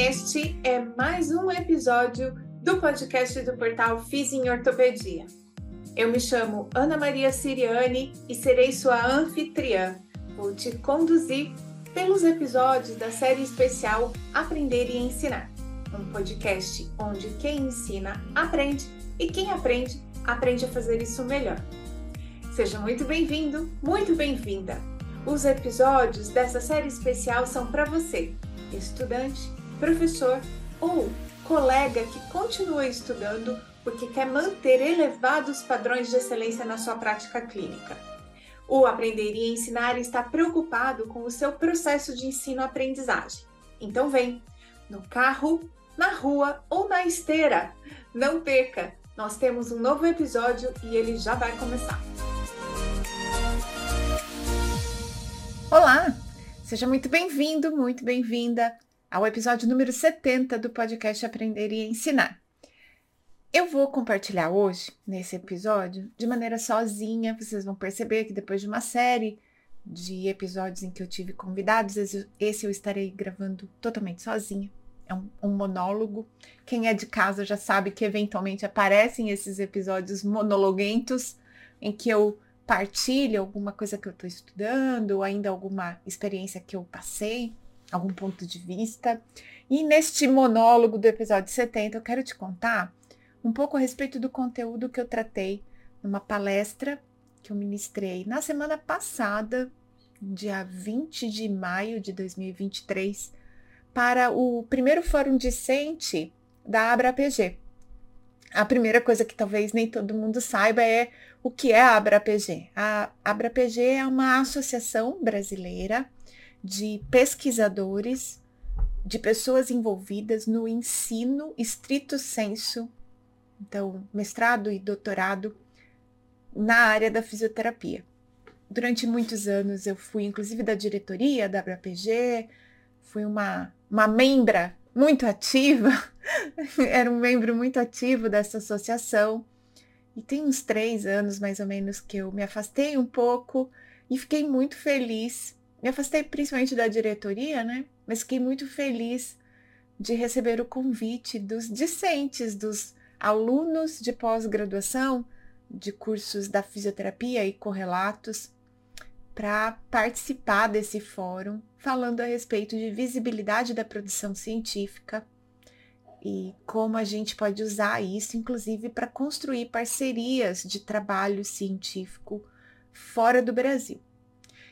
Este é mais um episódio do podcast do portal Fiz em Ortopedia. Eu me chamo Ana Maria Siriani e serei sua anfitriã. Vou te conduzir pelos episódios da série especial Aprender e Ensinar, um podcast onde quem ensina aprende e quem aprende aprende a fazer isso melhor. Seja muito bem-vindo, muito bem-vinda. Os episódios dessa série especial são para você, estudante, professor ou colega que continua estudando porque quer manter elevados padrões de excelência na sua prática clínica. O Aprender e Ensinar está preocupado com o seu processo de ensino-aprendizagem. Então vem, no carro, na rua ou na esteira. Não perca! Nós temos um novo episódio e ele já vai começar. Olá! Seja muito bem-vindo, muito bem-vinda ao episódio número 70 do podcast Aprender e Ensinar. Eu vou compartilhar hoje, nesse episódio, de maneira sozinha. Vocês vão perceber que depois de uma série de episódios em que eu tive convidados, esse eu estarei gravando totalmente sozinha. É um, um monólogo. Quem é de casa já sabe que eventualmente aparecem esses episódios monologuentos em que eu partilho alguma coisa que eu estou estudando, ou ainda alguma experiência que eu passei algum ponto de vista. E neste monólogo do episódio 70, eu quero te contar um pouco a respeito do conteúdo que eu tratei numa palestra que eu ministrei na semana passada, dia 20 de maio de 2023, para o primeiro fórum discente da AbraPG. A primeira coisa que talvez nem todo mundo saiba é o que é a AbraPG. A AbraPG é uma associação brasileira de pesquisadores, de pessoas envolvidas no ensino estrito senso, então, mestrado e doutorado na área da fisioterapia. Durante muitos anos eu fui, inclusive, da diretoria da WPG, fui uma, uma membra muito ativa, era um membro muito ativo dessa associação. E tem uns três anos, mais ou menos, que eu me afastei um pouco e fiquei muito feliz me afastei principalmente da diretoria, né? Mas fiquei muito feliz de receber o convite dos discentes, dos alunos de pós-graduação de cursos da fisioterapia e correlatos para participar desse fórum falando a respeito de visibilidade da produção científica e como a gente pode usar isso, inclusive, para construir parcerias de trabalho científico fora do Brasil.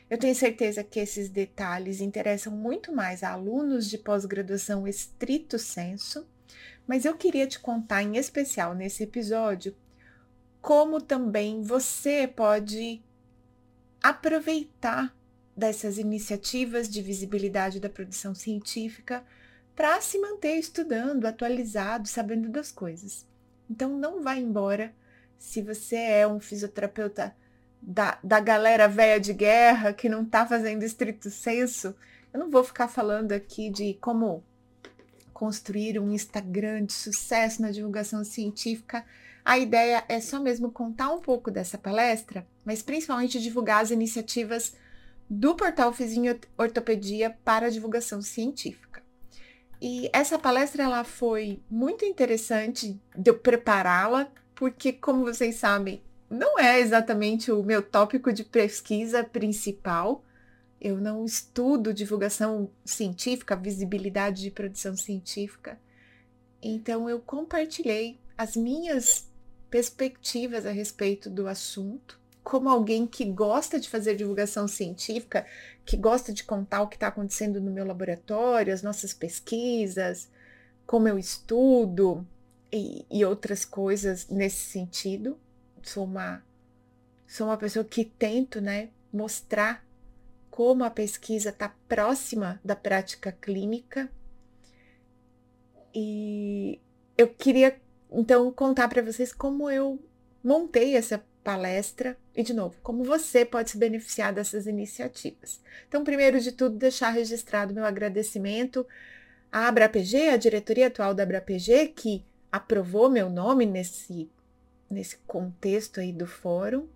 Eu tenho certeza que esses detalhes interessam muito mais a alunos de pós-graduação estrito senso, mas eu queria te contar em especial nesse episódio como também você pode aproveitar dessas iniciativas de visibilidade da produção científica para se manter estudando, atualizado, sabendo das coisas. Então não vá embora se você é um fisioterapeuta da, da galera velha de guerra que não está fazendo estrito senso, eu não vou ficar falando aqui de como construir um Instagram de sucesso na divulgação científica. A ideia é só mesmo contar um pouco dessa palestra, mas principalmente divulgar as iniciativas do portal Fizinho Ortopedia para divulgação científica. E essa palestra ela foi muito interessante de eu prepará-la, porque como vocês sabem, não é exatamente o meu tópico de pesquisa principal. Eu não estudo divulgação científica, visibilidade de produção científica. Então, eu compartilhei as minhas perspectivas a respeito do assunto, como alguém que gosta de fazer divulgação científica, que gosta de contar o que está acontecendo no meu laboratório, as nossas pesquisas, como eu estudo e, e outras coisas nesse sentido sou uma sou uma pessoa que tento, né, mostrar como a pesquisa está próxima da prática clínica. E eu queria então contar para vocês como eu montei essa palestra e, de novo, como você pode se beneficiar dessas iniciativas. Então, primeiro de tudo, deixar registrado meu agradecimento à AbraPG, a diretoria atual da AbraPG, que aprovou meu nome nesse nesse contexto aí do fórum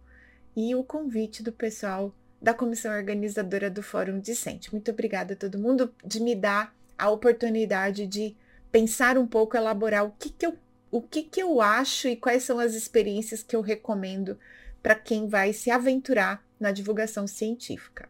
e o convite do pessoal da comissão organizadora do Fórum Discente. Muito obrigada a todo mundo de me dar a oportunidade de pensar um pouco, elaborar o que, que eu o que, que eu acho e quais são as experiências que eu recomendo para quem vai se aventurar na divulgação científica.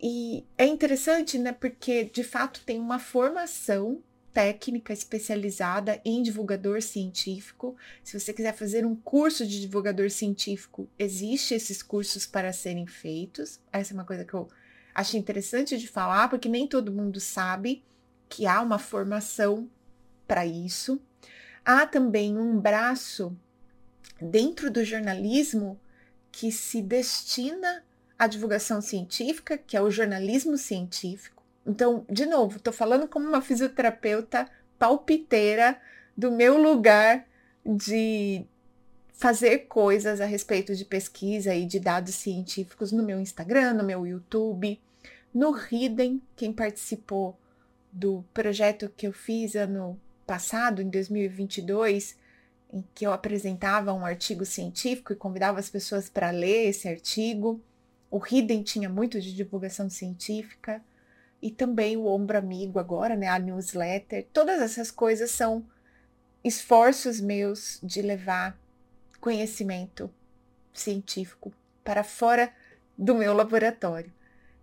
E é interessante, né, porque de fato tem uma formação técnica especializada em divulgador científico. Se você quiser fazer um curso de divulgador científico, existe esses cursos para serem feitos. Essa é uma coisa que eu acho interessante de falar, porque nem todo mundo sabe que há uma formação para isso. Há também um braço dentro do jornalismo que se destina à divulgação científica, que é o jornalismo científico. Então, de novo, estou falando como uma fisioterapeuta palpiteira do meu lugar de fazer coisas a respeito de pesquisa e de dados científicos no meu Instagram, no meu YouTube, no Hidden, quem participou do projeto que eu fiz ano passado, em 2022, em que eu apresentava um artigo científico e convidava as pessoas para ler esse artigo. O Hidden tinha muito de divulgação científica e também o Ombro Amigo agora, né, a newsletter. Todas essas coisas são esforços meus de levar conhecimento científico para fora do meu laboratório.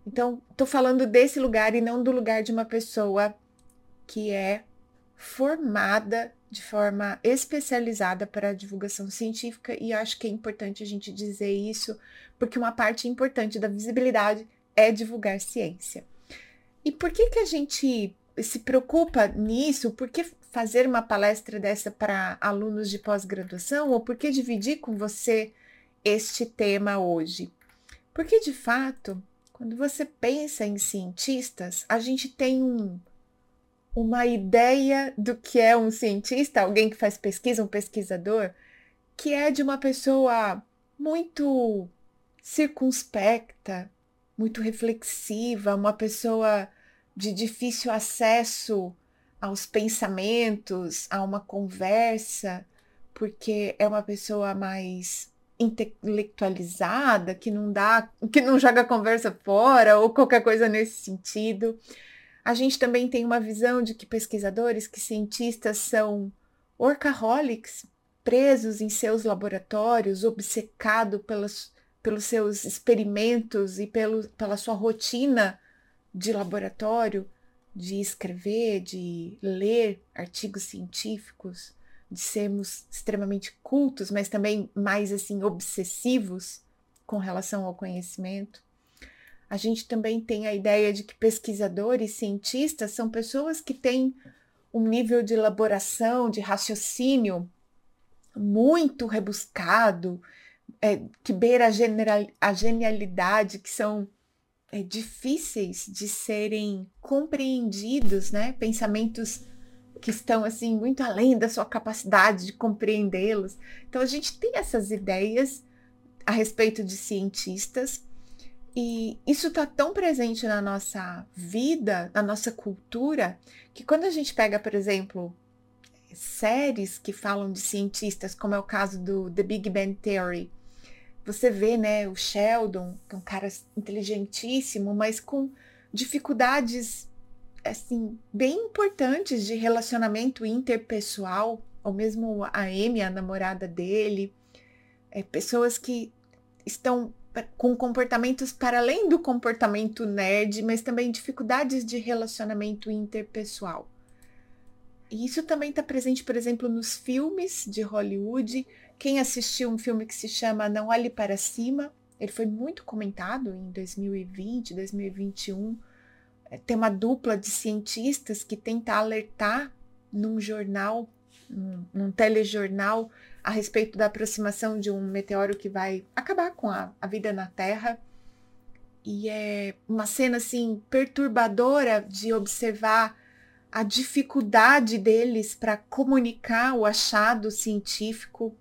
Então, estou falando desse lugar e não do lugar de uma pessoa que é formada de forma especializada para a divulgação científica e acho que é importante a gente dizer isso, porque uma parte importante da visibilidade é divulgar ciência. E por que que a gente se preocupa nisso? Por que fazer uma palestra dessa para alunos de pós-graduação ou por que dividir com você este tema hoje? Porque de fato, quando você pensa em cientistas, a gente tem um uma ideia do que é um cientista, alguém que faz pesquisa, um pesquisador, que é de uma pessoa muito circunspecta, muito reflexiva, uma pessoa de difícil acesso aos pensamentos, a uma conversa, porque é uma pessoa mais intelectualizada, que não dá, que não joga a conversa fora ou qualquer coisa nesse sentido. A gente também tem uma visão de que pesquisadores, que cientistas são workaholics, presos em seus laboratórios, obcecados pelos, pelos seus experimentos e pelo, pela sua rotina de laboratório, de escrever, de ler artigos científicos, de sermos extremamente cultos, mas também mais assim obsessivos com relação ao conhecimento. A gente também tem a ideia de que pesquisadores, cientistas, são pessoas que têm um nível de elaboração, de raciocínio muito rebuscado, é, que beira a, a genialidade, que são é, difíceis de serem compreendidos, né? Pensamentos que estão assim muito além da sua capacidade de compreendê-los. Então a gente tem essas ideias a respeito de cientistas e isso está tão presente na nossa vida, na nossa cultura, que quando a gente pega, por exemplo, séries que falam de cientistas, como é o caso do The Big Bang Theory, você vê, né, o Sheldon, que é um cara inteligentíssimo, mas com dificuldades assim bem importantes de relacionamento interpessoal, ou mesmo a Amy, a namorada dele, é, pessoas que estão com comportamentos para além do comportamento nerd, mas também dificuldades de relacionamento interpessoal. E isso também está presente, por exemplo, nos filmes de Hollywood. Quem assistiu um filme que se chama Não Olhe Para Cima, ele foi muito comentado em 2020, 2021. É, tem uma dupla de cientistas que tenta alertar num jornal, num, num telejornal, a respeito da aproximação de um meteoro que vai acabar com a, a vida na Terra. E é uma cena assim perturbadora de observar a dificuldade deles para comunicar o achado científico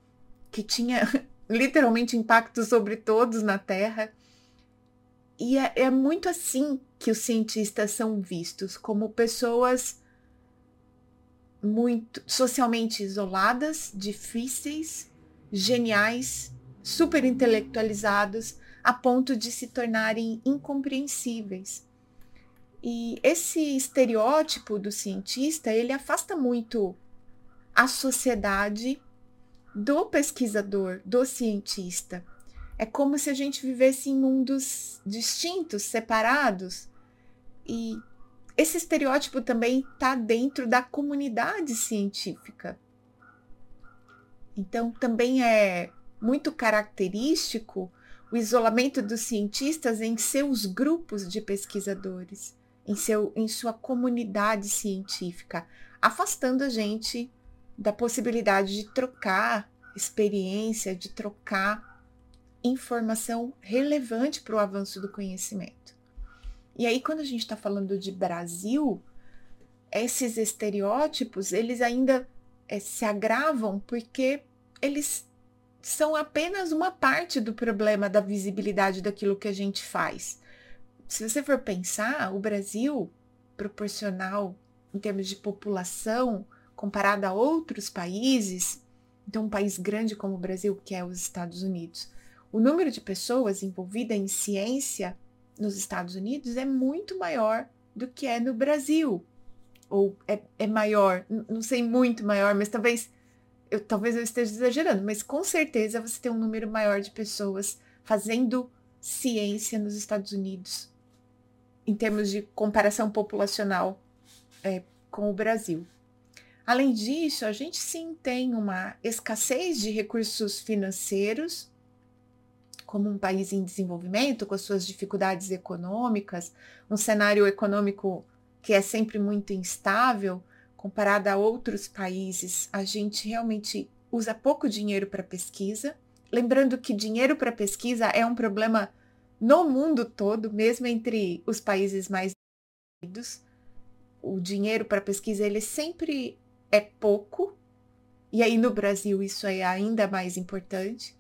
que tinha literalmente impacto sobre todos na Terra. E é, é, muito assim que os cientistas são vistos, como pessoas muito socialmente isoladas, difíceis, geniais, super intelectualizados, a ponto de se tornarem incompreensíveis. E esse estereótipo do cientista, ele afasta muito a sociedade do pesquisador, do cientista. É como se a gente vivesse em mundos distintos, separados. E esse estereótipo também está dentro da comunidade científica. Então, também é muito característico o isolamento dos cientistas em seus grupos de pesquisadores em, seu, em sua comunidade científica, afastando a gente da possibilidade de trocar experiência, de trocar informação relevante para o avanço do conhecimento. E aí, quando a gente está falando de Brasil, esses estereótipos, eles ainda é, se agravam porque eles são apenas uma parte do problema da visibilidade daquilo que a gente faz se você for pensar, o Brasil, proporcional em termos de população, comparado a outros países, então um país grande como o Brasil, que é os Estados Unidos, o número de pessoas envolvidas em ciência nos Estados Unidos é muito maior do que é no Brasil. Ou é, é maior, não sei muito maior, mas talvez eu, talvez eu esteja exagerando, mas com certeza você tem um número maior de pessoas fazendo ciência nos Estados Unidos em termos de comparação populacional é, com o Brasil. Além disso, a gente sim tem uma escassez de recursos financeiros, como um país em desenvolvimento, com as suas dificuldades econômicas, um cenário econômico que é sempre muito instável, comparado a outros países, a gente realmente usa pouco dinheiro para pesquisa. Lembrando que dinheiro para pesquisa é um problema no mundo todo, mesmo entre os países mais desenvolvidos, o dinheiro para pesquisa ele sempre é pouco. E aí no Brasil isso é ainda mais importante.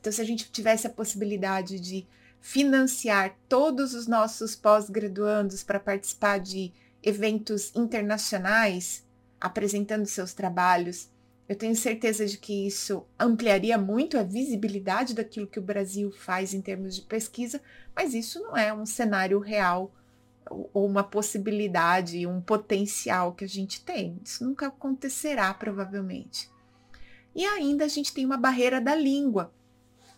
Então se a gente tivesse a possibilidade de financiar todos os nossos pós-graduandos para participar de eventos internacionais, apresentando seus trabalhos, eu tenho certeza de que isso ampliaria muito a visibilidade daquilo que o Brasil faz em termos de pesquisa, mas isso não é um cenário real uma possibilidade, um potencial que a gente tem. Isso nunca acontecerá, provavelmente. E ainda a gente tem uma barreira da língua,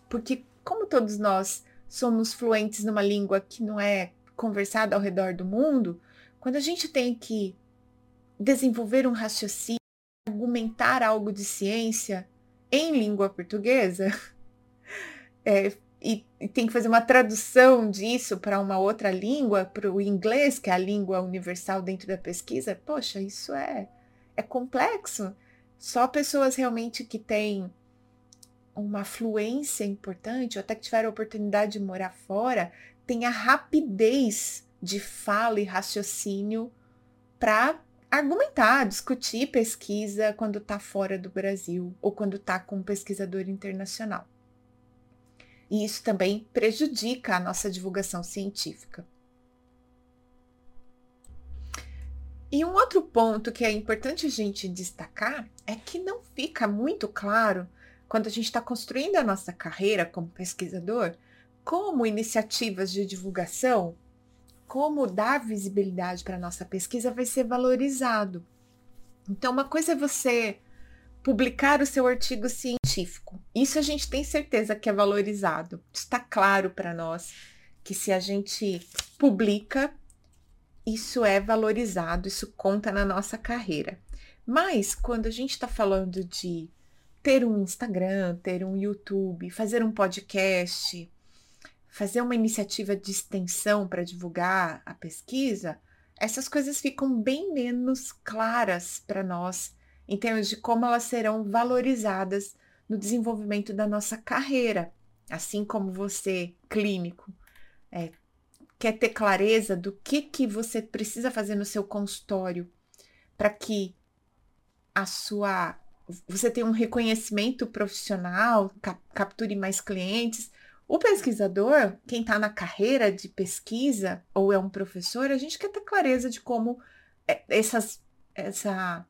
porque, como todos nós somos fluentes numa língua que não é conversada ao redor do mundo, quando a gente tem que desenvolver um raciocínio, argumentar algo de ciência em língua portuguesa é, e, e, tem que fazer uma tradução disso para uma outra língua, para o inglês, que é a língua universal dentro da pesquisa, poxa, isso é, é complexo. Só pessoas realmente que têm uma fluência importante, ou até que tiveram a oportunidade de morar fora, têm a rapidez de fala e raciocínio para argumentar, discutir pesquisa quando está fora do Brasil ou quando está com um pesquisador internacional. E isso também prejudica a nossa divulgação científica. E um outro ponto que é importante a gente destacar é que não fica muito claro quando a gente está construindo a nossa carreira como pesquisador como iniciativas de divulgação como dar visibilidade para a nossa pesquisa vai ser valorizado. Então, uma coisa é você publicar o seu artigo científico. Isso a gente tem certeza que é valorizado. Está claro para nós que se a gente publica, isso é valorizado, isso conta na nossa carreira. Mas quando a gente está falando de ter um Instagram, ter um YouTube, fazer um podcast, fazer uma iniciativa de extensão para divulgar a pesquisa, essas coisas ficam bem menos claras para nós em termos de como elas serão valorizadas no desenvolvimento da nossa carreira, assim como você, clínico, é, quer ter clareza do que, que você precisa fazer no seu consultório para que a sua você tenha um reconhecimento profissional, cap, capture mais clientes, o pesquisador, quem está na carreira de pesquisa ou é um professor, a gente quer ter clareza de como é, essas, essa,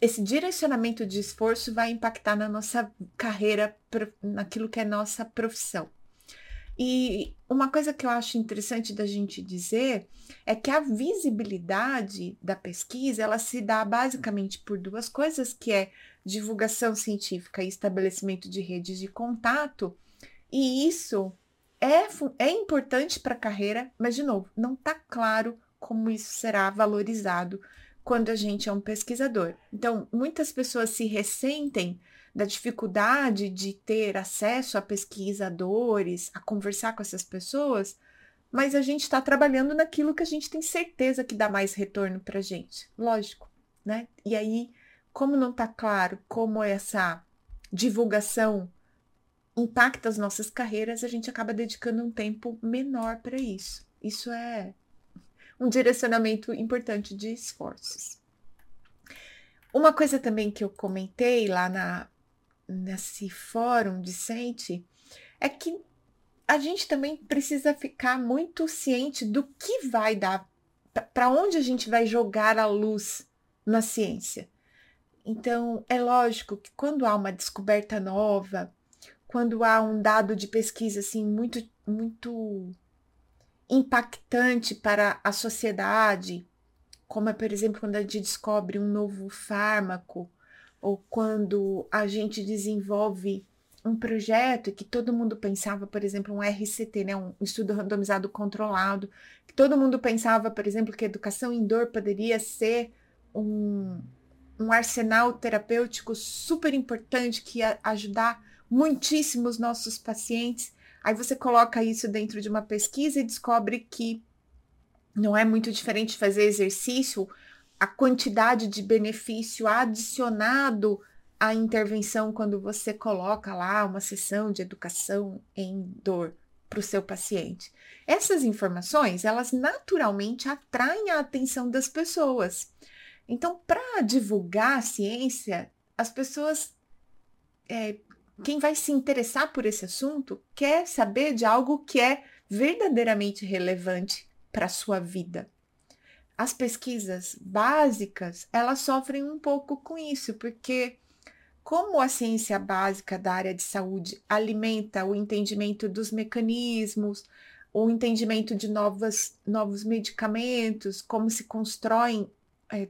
esse direcionamento de esforço vai impactar na nossa carreira, naquilo que é nossa profissão. E uma coisa que eu acho interessante da gente dizer é que a visibilidade da pesquisa ela se dá basicamente por duas coisas, que é divulgação científica e estabelecimento de redes de contato. E isso é, é importante para a carreira, mas, de novo, não está claro como isso será valorizado quando a gente é um pesquisador. Então, muitas pessoas se ressentem da dificuldade de ter acesso a pesquisadores, a conversar com essas pessoas, mas a gente está trabalhando naquilo que a gente tem certeza que dá mais retorno para a gente, lógico, né? E aí, como não está claro como essa divulgação impacta as nossas carreiras, a gente acaba dedicando um tempo menor para isso. Isso é um direcionamento importante de esforços. Uma coisa também que eu comentei lá na, nesse fórum discente é que a gente também precisa ficar muito ciente do que vai dar, para onde a gente vai jogar a luz na ciência. Então, é lógico que quando há uma descoberta nova, quando há um dado de pesquisa assim muito muito impactante para a sociedade, como é, por exemplo, quando a gente descobre um novo fármaco, ou quando a gente desenvolve um projeto que todo mundo pensava, por exemplo, um RCT, né, um estudo randomizado controlado, que todo mundo pensava, por exemplo, que a educação em dor poderia ser um, um arsenal terapêutico super importante que ia ajudar muitíssimo os nossos pacientes. Aí você coloca isso dentro de uma pesquisa e descobre que não é muito diferente fazer exercício, a quantidade de benefício adicionado à intervenção quando você coloca lá uma sessão de educação em dor para o seu paciente. Essas informações, elas naturalmente atraem a atenção das pessoas. Então, para divulgar a ciência, as pessoas é, quem vai se interessar por esse assunto quer saber de algo que é verdadeiramente relevante para a sua vida. As pesquisas básicas, elas sofrem um pouco com isso, porque como a ciência básica da área de saúde alimenta o entendimento dos mecanismos, o entendimento de novas, novos medicamentos, como se constroem, é,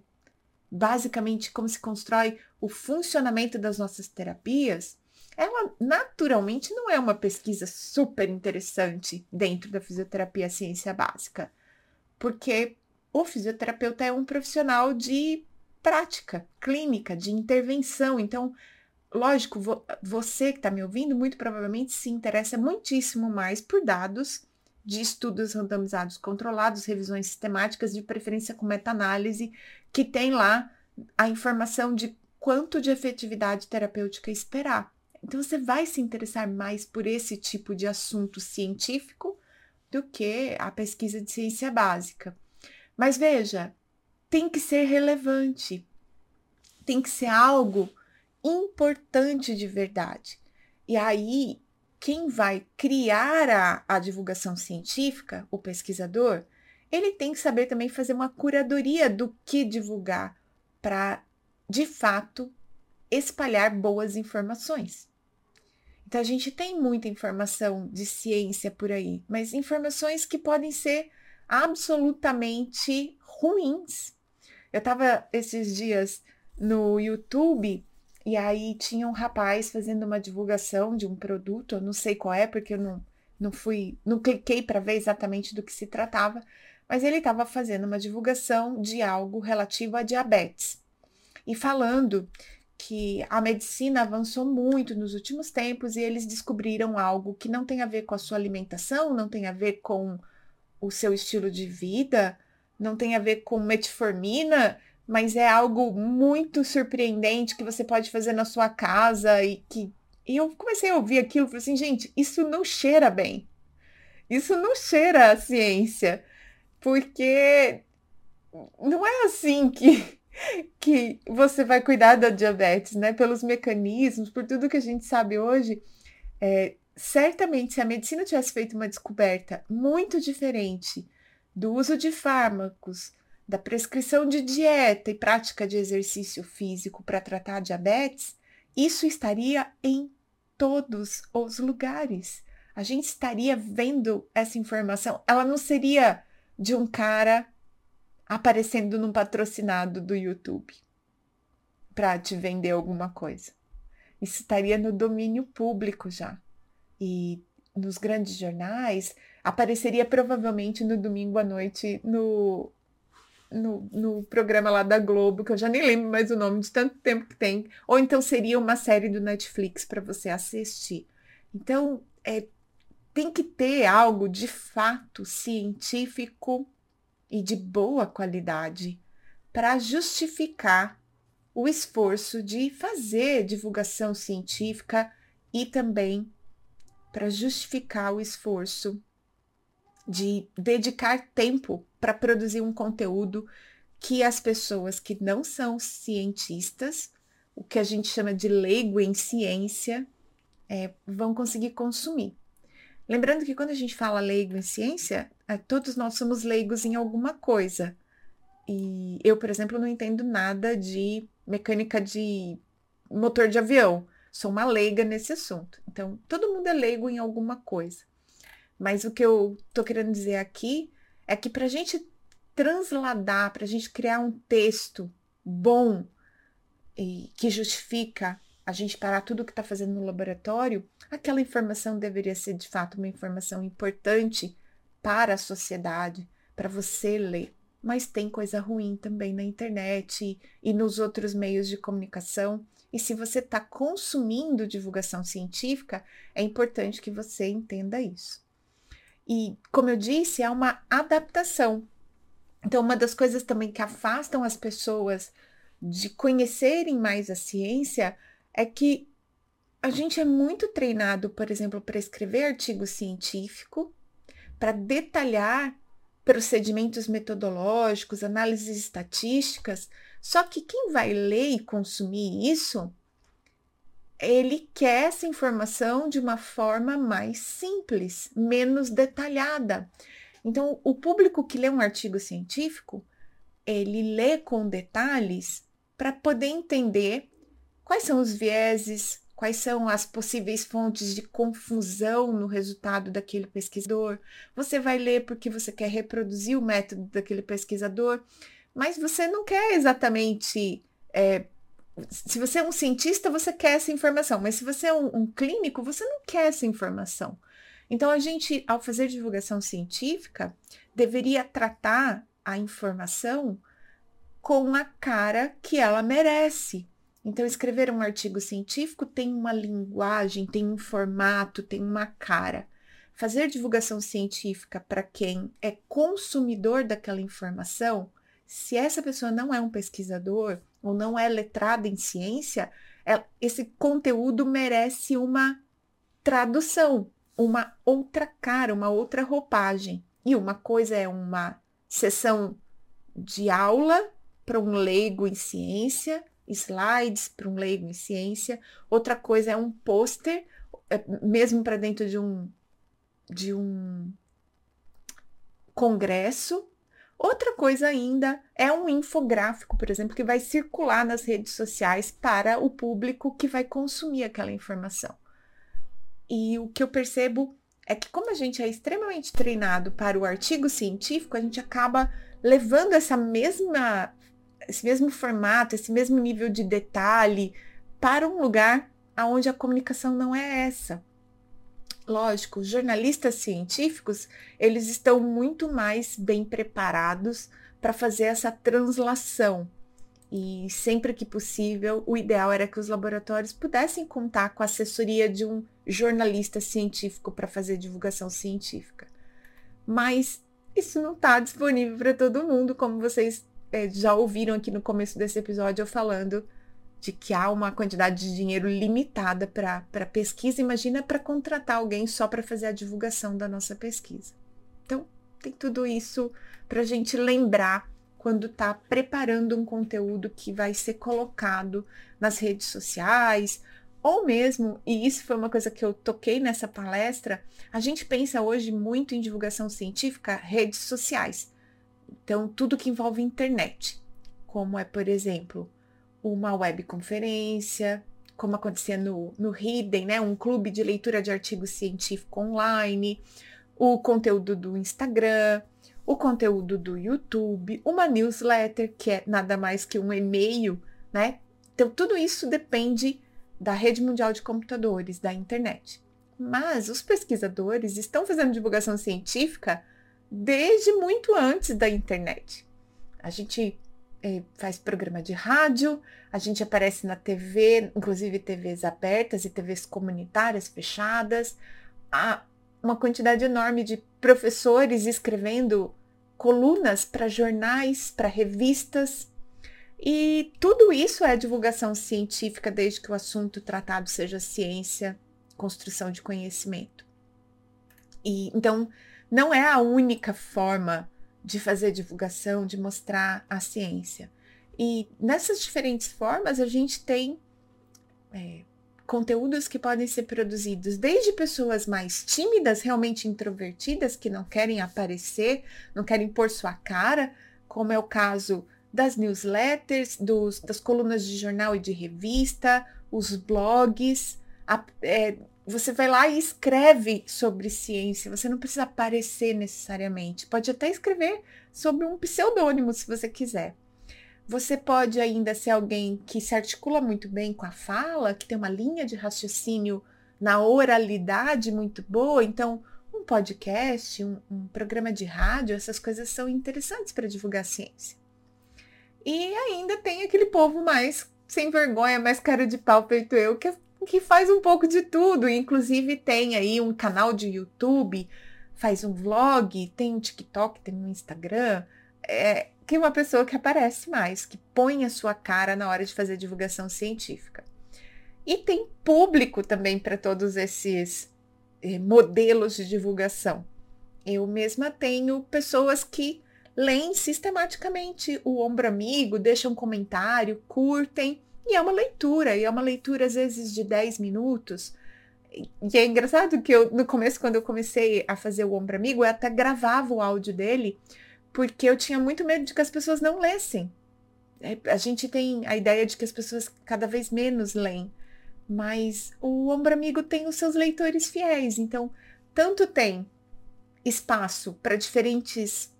basicamente, como se constrói o funcionamento das nossas terapias, ela naturalmente não é uma pesquisa super interessante dentro da fisioterapia ciência básica, porque o fisioterapeuta é um profissional de prática clínica, de intervenção. Então, lógico, vo você que está me ouvindo, muito provavelmente se interessa muitíssimo mais por dados de estudos randomizados controlados, revisões sistemáticas, de preferência com meta-análise, que tem lá a informação de quanto de efetividade terapêutica esperar. Então você vai se interessar mais por esse tipo de assunto científico do que a pesquisa de ciência básica. Mas veja, tem que ser relevante, tem que ser algo importante de verdade. E aí, quem vai criar a, a divulgação científica, o pesquisador, ele tem que saber também fazer uma curadoria do que divulgar para, de fato, espalhar boas informações. Então, a gente tem muita informação de ciência por aí, mas informações que podem ser absolutamente ruins. Eu estava esses dias no YouTube e aí tinha um rapaz fazendo uma divulgação de um produto, eu não sei qual é, porque eu não, não fui, não cliquei para ver exatamente do que se tratava, mas ele estava fazendo uma divulgação de algo relativo a diabetes e falando que a medicina avançou muito nos últimos tempos e eles descobriram algo que não tem a ver com a sua alimentação, não tem a ver com o seu estilo de vida, não tem a ver com metformina, mas é algo muito surpreendente que você pode fazer na sua casa e que e eu comecei a ouvir aquilo falei assim, gente, isso não cheira bem. Isso não cheira a ciência, porque não é assim que que você vai cuidar da diabetes, né? Pelos mecanismos, por tudo que a gente sabe hoje, é, certamente se a medicina tivesse feito uma descoberta muito diferente do uso de fármacos, da prescrição de dieta e prática de exercício físico para tratar diabetes, isso estaria em todos os lugares. a gente estaria vendo essa informação, ela não seria de um cara aparecendo num patrocinado do YouTube para te vender alguma coisa. Isso estaria no domínio público já. E nos grandes jornais, apareceria provavelmente no domingo à noite no, no, no, programa lá da Globo, que eu já nem lembro mais o nome de tanto tempo que tem. Ou então seria uma série do Netflix para você assistir. Então, é, tem que ter algo de fato científico e de boa qualidade para justificar o esforço de fazer divulgação científica e também para justificar o esforço de dedicar tempo para produzir um conteúdo que as pessoas que não são cientistas, o que a gente chama de leigo em ciência, é, vão conseguir consumir. Lembrando que quando a gente fala leigo em ciência, todos nós somos leigos em alguma coisa. E eu, por exemplo, não entendo nada de mecânica de motor de avião. Sou uma leiga nesse assunto. Então, todo mundo é leigo em alguma coisa. Mas o que eu tô querendo dizer aqui é que para a gente transladar, para a gente criar um texto bom e que justifica a gente parar tudo o que está fazendo no laboratório, aquela informação deveria ser de fato uma informação importante para a sociedade, para você ler mas tem coisa ruim também na internet e, nos outros meios de comunicação. E se você está consumindo divulgação científica, é importante que você entenda isso. E, como eu disse, é uma adaptação. Então, uma das coisas também que afastam as pessoas de conhecerem mais a ciência é que a gente é muito treinado, por exemplo, para escrever artigo científico, para detalhar procedimentos metodológicos, análises estatísticas. Só que quem vai ler e consumir isso, ele quer essa informação de uma forma mais simples, menos detalhada. Então, o público que lê um artigo científico, ele lê com detalhes para poder entender quais são os vieses, quais são as possíveis fontes de confusão no resultado daquele pesquisador. Você vai ler porque você quer reproduzir o método daquele pesquisador, mas você não quer exatamente. É, se você é um cientista, você quer essa informação, mas se você é um, um clínico, você não quer essa informação. Então, a gente, ao fazer divulgação científica, deveria tratar a informação com a cara que ela merece, então, escrever um artigo científico tem uma linguagem, tem um formato, tem uma cara. Fazer divulgação científica para quem é consumidor daquela informação, se essa pessoa não é um pesquisador ou não é letrada em ciência, é, esse conteúdo merece uma tradução, uma outra cara, uma outra roupagem. E uma coisa é uma sessão de aula para um leigo em ciência, slides para um leigo em ciência, outra coisa é um pôster, é, mesmo para dentro de um, de um congresso. Outra coisa ainda é um infográfico, por exemplo, que vai circular nas redes sociais para o público que vai consumir aquela informação. E o que eu percebo é que, como a gente é extremamente treinado para o artigo científico, a gente acaba levando essa mesma esse mesmo formato, esse mesmo nível de detalhe para um lugar onde a comunicação não é essa. Lógico, jornalistas científicos, eles estão muito mais bem preparados para fazer essa translação. E sempre que possível, o ideal era que os laboratórios pudessem contar com a assessoria de um jornalista científico para fazer divulgação científica. Mas isso não está disponível para todo mundo, como vocês é, já ouviram aqui no começo desse episódio eu falando de que há uma quantidade de dinheiro limitada para pesquisa. Imagina para contratar alguém só para fazer a divulgação da nossa pesquisa. Então, tem tudo isso para a gente lembrar quando está preparando um conteúdo que vai ser colocado nas redes sociais, ou mesmo, e isso foi uma coisa que eu toquei nessa palestra, a gente pensa hoje muito em divulgação científica, redes sociais. Então, tudo que envolve internet, como é, por exemplo, uma webconferência, como acontecia no, no Hidden, né? Um clube de leitura de artigo científico online, o conteúdo do Instagram, o conteúdo do YouTube, uma newsletter, que é nada mais que um e-mail, né? Então, tudo isso depende da rede mundial de computadores, da internet. Mas os pesquisadores estão fazendo divulgação científica desde muito antes da internet. A gente é, faz programa de rádio, a gente aparece na TV, inclusive TVs abertas e TVs comunitárias fechadas. Há uma quantidade enorme de professores escrevendo colunas para jornais, para revistas. E tudo isso é divulgação científica, desde que o assunto tratado seja ciência, construção de conhecimento. E então não é a única forma de fazer divulgação, de mostrar a ciência. E nessas diferentes formas a gente tem é, conteúdos que podem ser produzidos desde pessoas mais tímidas, realmente introvertidas, que não querem aparecer, não querem pôr sua cara, como é o caso das newsletters, dos, das colunas de jornal e de revista, os blogs, a, é, você vai lá e escreve sobre ciência. Você não precisa aparecer necessariamente. Pode até escrever sobre um pseudônimo, se você quiser. Você pode ainda ser alguém que se articula muito bem com a fala, que tem uma linha de raciocínio na oralidade muito boa. Então, um podcast, um, um programa de rádio, essas coisas são interessantes para divulgar ciência. E ainda tem aquele povo mais sem vergonha, mais cara de pau feito eu, que que faz um pouco de tudo, inclusive tem aí um canal de YouTube, faz um vlog, tem um TikTok, tem um Instagram, é, que é uma pessoa que aparece mais, que põe a sua cara na hora de fazer divulgação científica. E tem público também para todos esses eh, modelos de divulgação. Eu mesma tenho pessoas que leem sistematicamente o Ombro Amigo, deixam comentário, curtem e é uma leitura, e é uma leitura às vezes de 10 minutos. E é engraçado que eu, no começo, quando eu comecei a fazer o Ombro Amigo, eu até gravava o áudio dele, porque eu tinha muito medo de que as pessoas não lessem. É, a gente tem a ideia de que as pessoas cada vez menos leem, mas o Ombro Amigo tem os seus leitores fiéis, então tanto tem espaço para diferentes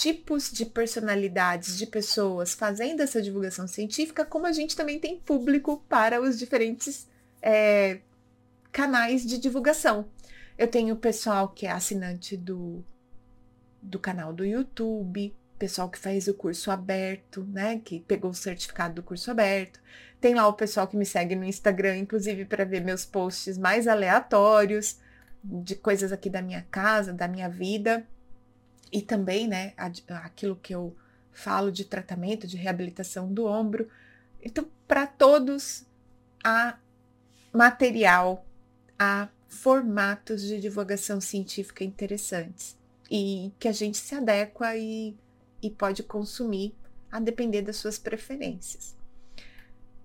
tipos de personalidades de pessoas fazendo essa divulgação científica, como a gente também tem público para os diferentes é, canais de divulgação. Eu tenho pessoal que é assinante do, do canal do YouTube, pessoal que faz o curso aberto, né? Que pegou o certificado do curso aberto. Tem lá o pessoal que me segue no Instagram, inclusive para ver meus posts mais aleatórios de coisas aqui da minha casa, da minha vida e também, né, aquilo que eu falo de tratamento, de reabilitação do ombro. Então, para todos, há material, há formatos de divulgação científica interessantes e que a gente se adequa e, e pode consumir a depender das suas preferências.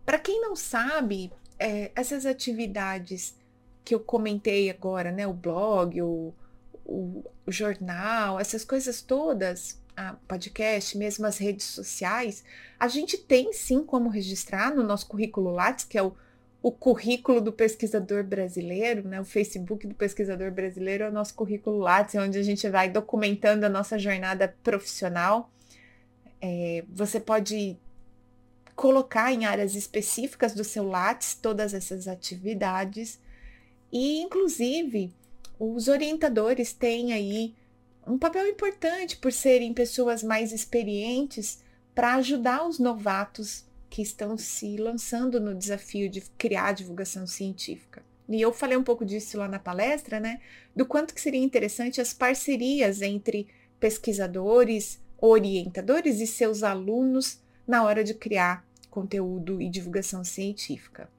Para quem não sabe, é, essas atividades que eu comentei agora, né, o blog, o, o, o jornal, essas coisas todas, a podcast, mesmo as redes sociais, a gente tem sim como registrar no nosso currículo Lattes, que é o, o currículo do pesquisador brasileiro, né? O Facebook do pesquisador brasileiro é o nosso currículo Lattes, onde a gente vai documentando a nossa jornada profissional. É, você pode colocar em áreas específicas do seu Lattes todas essas atividades e, inclusive, os orientadores têm aí um papel importante por serem pessoas mais experientes para ajudar os novatos que estão se lançando no desafio de criar divulgação científica. E eu falei um pouco disso lá na palestra, né? Do quanto que seria interessante as parcerias entre pesquisadores, orientadores e seus alunos na hora de criar conteúdo e divulgação científica.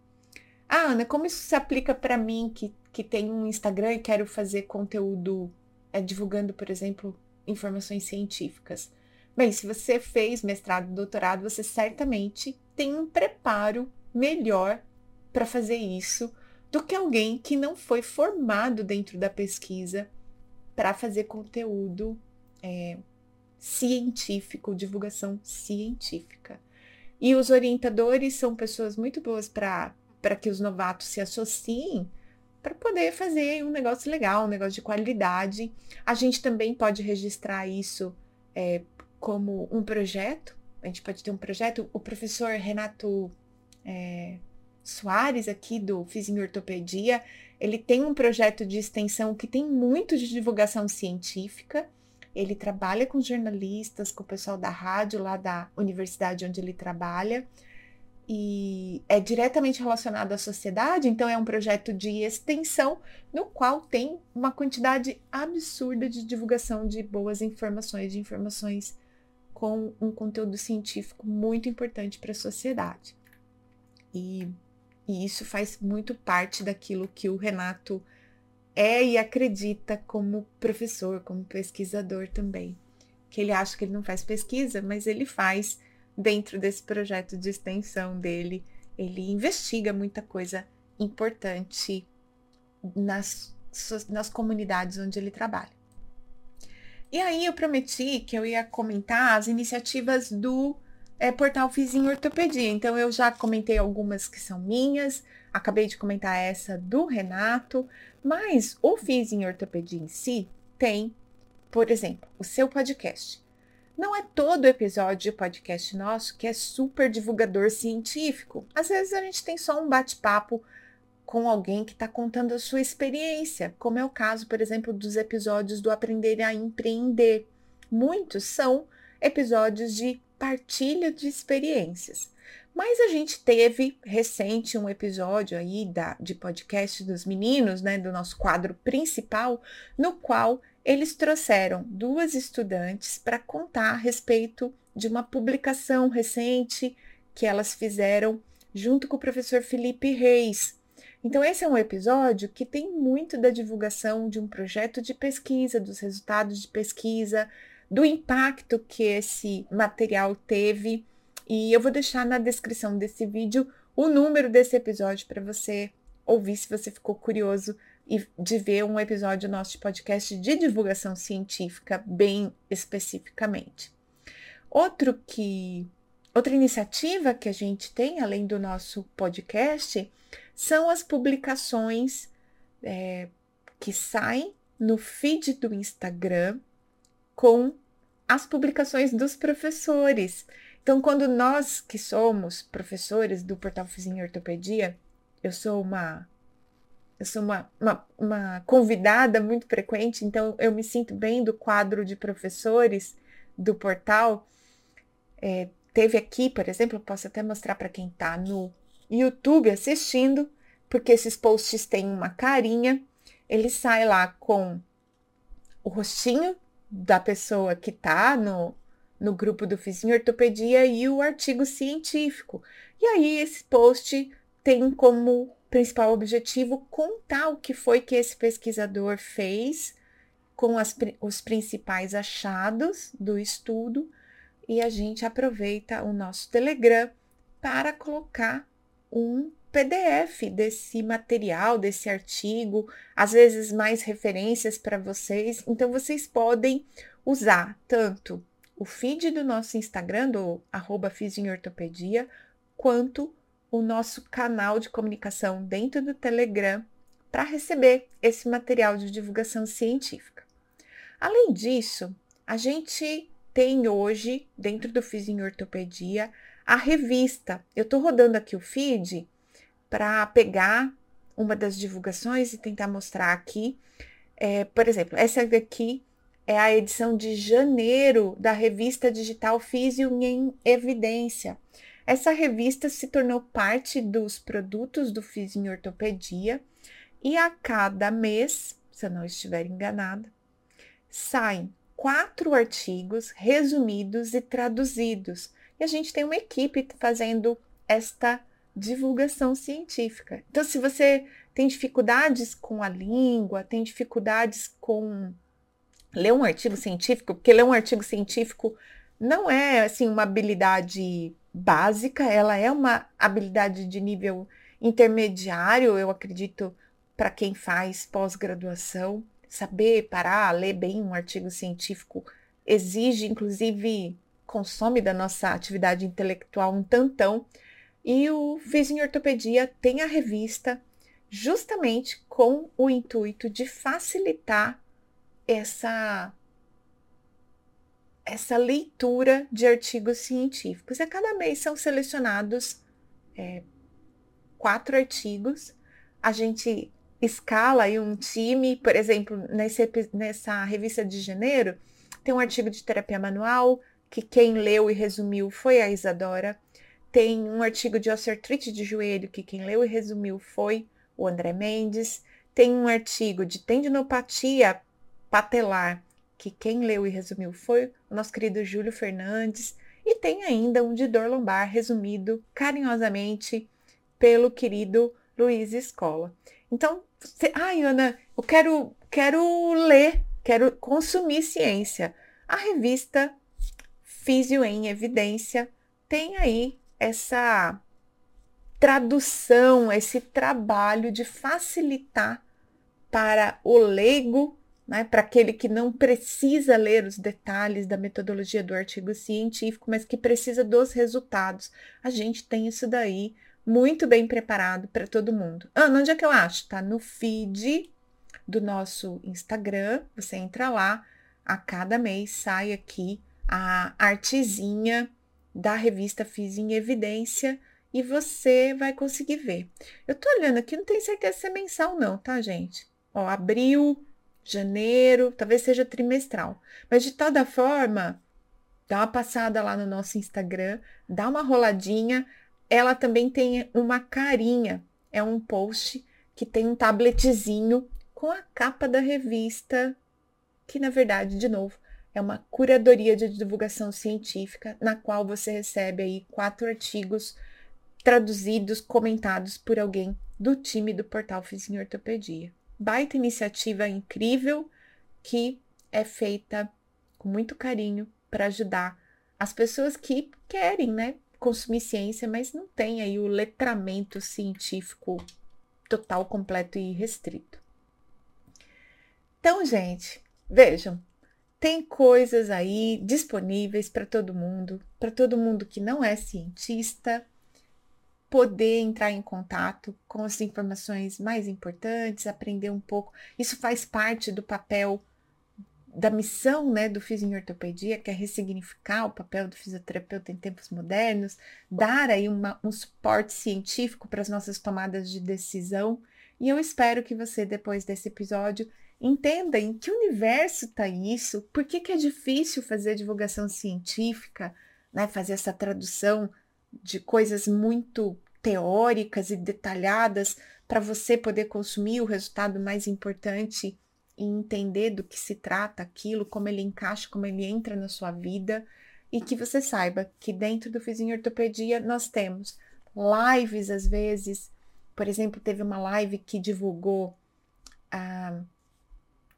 Ah, Ana, como isso se aplica para mim que que tem um Instagram e quero fazer conteúdo é, divulgando, por exemplo, informações científicas. Bem, se você fez mestrado, doutorado, você certamente tem um preparo melhor para fazer isso do que alguém que não foi formado dentro da pesquisa para fazer conteúdo é, científico, divulgação científica. E os orientadores são pessoas muito boas para que os novatos se associem para poder fazer um negócio legal, um negócio de qualidade. A gente também pode registrar isso é, como um projeto. A gente pode ter um projeto. O professor Renato é, Soares, aqui do Fiz em Ortopedia, ele tem um projeto de extensão que tem muito de divulgação científica. Ele trabalha com jornalistas, com o pessoal da rádio lá da universidade onde ele trabalha e é diretamente relacionado à sociedade, então é um projeto de extensão no qual tem uma quantidade absurda de divulgação de boas informações, de informações com um conteúdo científico muito importante para a sociedade. E, e isso faz muito parte daquilo que o Renato é e acredita como professor, como pesquisador também. Que ele acha que ele não faz pesquisa, mas ele faz dentro desse projeto de extensão dele. Ele investiga muita coisa importante nas, nas comunidades onde ele trabalha. E aí eu prometi que eu ia comentar as iniciativas do é, portal Fizinho Ortopedia. Então eu já comentei algumas que são minhas, acabei de comentar essa do Renato, mas o Fizinho Ortopedia em si tem, por exemplo, o seu podcast. Não é todo episódio de podcast nosso que é super divulgador científico. Às vezes a gente tem só um bate-papo com alguém que está contando a sua experiência, como é o caso, por exemplo, dos episódios do Aprender a Empreender. Muitos são episódios de partilha de experiências. Mas a gente teve recente um episódio aí da, de podcast dos meninos, né, do nosso quadro principal, no qual eles trouxeram duas estudantes para contar a respeito de uma publicação recente que elas fizeram junto com o professor Felipe Reis. Então, esse é um episódio que tem muito da divulgação de um projeto de pesquisa, dos resultados de pesquisa, do impacto que esse material teve. E eu vou deixar na descrição desse vídeo o número desse episódio para você ouvir se você ficou curioso e de ver um episódio nosso de podcast de divulgação científica bem especificamente. Outro que outra iniciativa que a gente tem além do nosso podcast são as publicações é, que saem no feed do Instagram com as publicações dos professores. Então, quando nós que somos professores do Portal Fizinho Ortopedia, eu sou uma eu sou uma, uma, uma, convidada muito frequente, então eu me sinto bem do quadro de professores do portal. É, teve aqui, por exemplo, posso até mostrar para quem está no YouTube assistindo, porque esses posts têm uma carinha. Ele sai lá com o rostinho da pessoa que está no, no grupo do Fizinho Ortopedia e o artigo científico. E aí esse post tem como principal objetivo contar o que foi que esse pesquisador fez com as, os principais achados do estudo e a gente aproveita o nosso Telegram para colocar um PDF desse material, desse artigo, às vezes mais referências para vocês. Então, vocês podem usar tanto o feed do nosso Instagram, do arroba quanto o nosso canal de comunicação dentro do Telegram para receber esse material de divulgação científica. Além disso, a gente tem hoje, dentro do Fiz em Ortopedia, a revista. Eu estou rodando aqui o feed para pegar uma das divulgações e tentar mostrar aqui. É, por exemplo, essa daqui é a edição de janeiro da revista digital Físio em Evidência. Essa revista se tornou parte dos produtos do Fiz em Ortopedia e a cada mês, se eu não estiver enganada, saem quatro artigos resumidos e traduzidos. E a gente tem uma equipe fazendo esta divulgação científica. Então, se você tem dificuldades com a língua, tem dificuldades com ler um artigo científico, porque ler um artigo científico não é assim uma habilidade básica, ela é uma habilidade de nível intermediário, eu acredito, para quem faz pós-graduação. Saber parar, ler bem um artigo científico exige, inclusive, consome da nossa atividade intelectual um tantão. E o Fiz em Ortopedia tem a revista justamente com o intuito de facilitar essa essa leitura de artigos científicos. A cada mês são selecionados é, quatro artigos. A gente escala aí um time, por exemplo, nesse, nessa revista de janeiro, tem um artigo de terapia manual, que quem leu e resumiu foi a Isadora. Tem um artigo de osteoartrite de joelho, que quem leu e resumiu foi o André Mendes. Tem um artigo de tendinopatia patelar, que quem leu e resumiu foi o nosso querido Júlio Fernandes. E tem ainda um de dor lombar, resumido carinhosamente pelo querido Luiz Escola. Então, você, ai, Ana, eu quero, quero ler, quero consumir ciência. A revista Físio em Evidência tem aí essa tradução, esse trabalho de facilitar para o leigo, né, para aquele que não precisa ler os detalhes da metodologia do artigo científico, mas que precisa dos resultados. A gente tem isso daí muito bem preparado para todo mundo. Ana, onde é que eu acho? Tá no feed do nosso Instagram. Você entra lá, a cada mês sai aqui a artezinha da revista Fiz em Evidência e você vai conseguir ver. Eu tô olhando aqui, não tenho certeza se é mensal não, tá, gente? Ó, abril, janeiro, talvez seja trimestral. Mas de toda forma, dá uma passada lá no nosso Instagram, dá uma roladinha. Ela também tem uma carinha, é um post que tem um tabletzinho com a capa da revista, que na verdade, de novo, é uma curadoria de divulgação científica, na qual você recebe aí quatro artigos traduzidos, comentados por alguém do time do portal Fiz em Ortopedia. Baita iniciativa incrível que é feita com muito carinho para ajudar as pessoas que querem, né, consumir ciência, mas não tem aí o letramento científico total, completo e restrito. Então, gente, vejam, tem coisas aí disponíveis para todo mundo, para todo mundo que não é cientista, poder entrar em contato com as informações mais importantes, aprender um pouco. Isso faz parte do papel da missão né, do Fiz em Ortopedia, que é ressignificar o papel do fisioterapeuta em tempos modernos, dar aí uma, um suporte científico para as nossas tomadas de decisão. E eu espero que você, depois desse episódio, entenda em que universo está isso, por que, que é difícil fazer divulgação científica, né, fazer essa tradução de coisas muito teóricas e detalhadas para você poder consumir o resultado mais importante e entender do que se trata aquilo, como ele encaixa, como ele entra na sua vida e que você saiba que dentro do Fizinho Ortopedia nós temos lives às vezes, por exemplo, teve uma live que divulgou ah,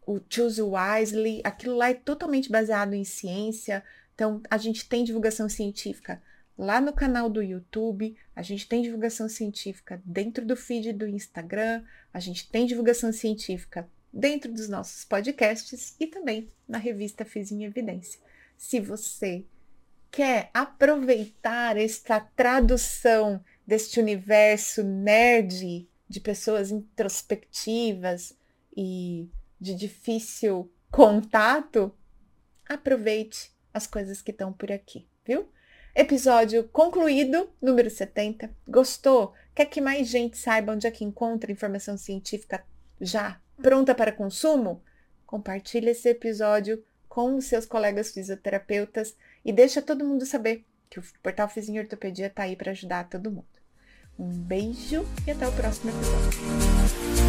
o Choose Wisely, aquilo lá é totalmente baseado em ciência, então a gente tem divulgação científica lá no canal do YouTube, a gente tem divulgação científica dentro do feed do Instagram, a gente tem divulgação científica dentro dos nossos podcasts e também na revista Fiz em Evidência. Se você quer aproveitar esta tradução deste universo nerd de pessoas introspectivas e de difícil contato, aproveite as coisas que estão por aqui, viu? Episódio concluído, número 70. Gostou? Quer que mais gente saiba onde é que encontra informação científica já pronta para consumo? Compartilhe esse episódio com os seus colegas fisioterapeutas e deixa todo mundo saber que o Portal Fizinho Ortopedia está aí para ajudar todo mundo. Um beijo e até o próximo episódio.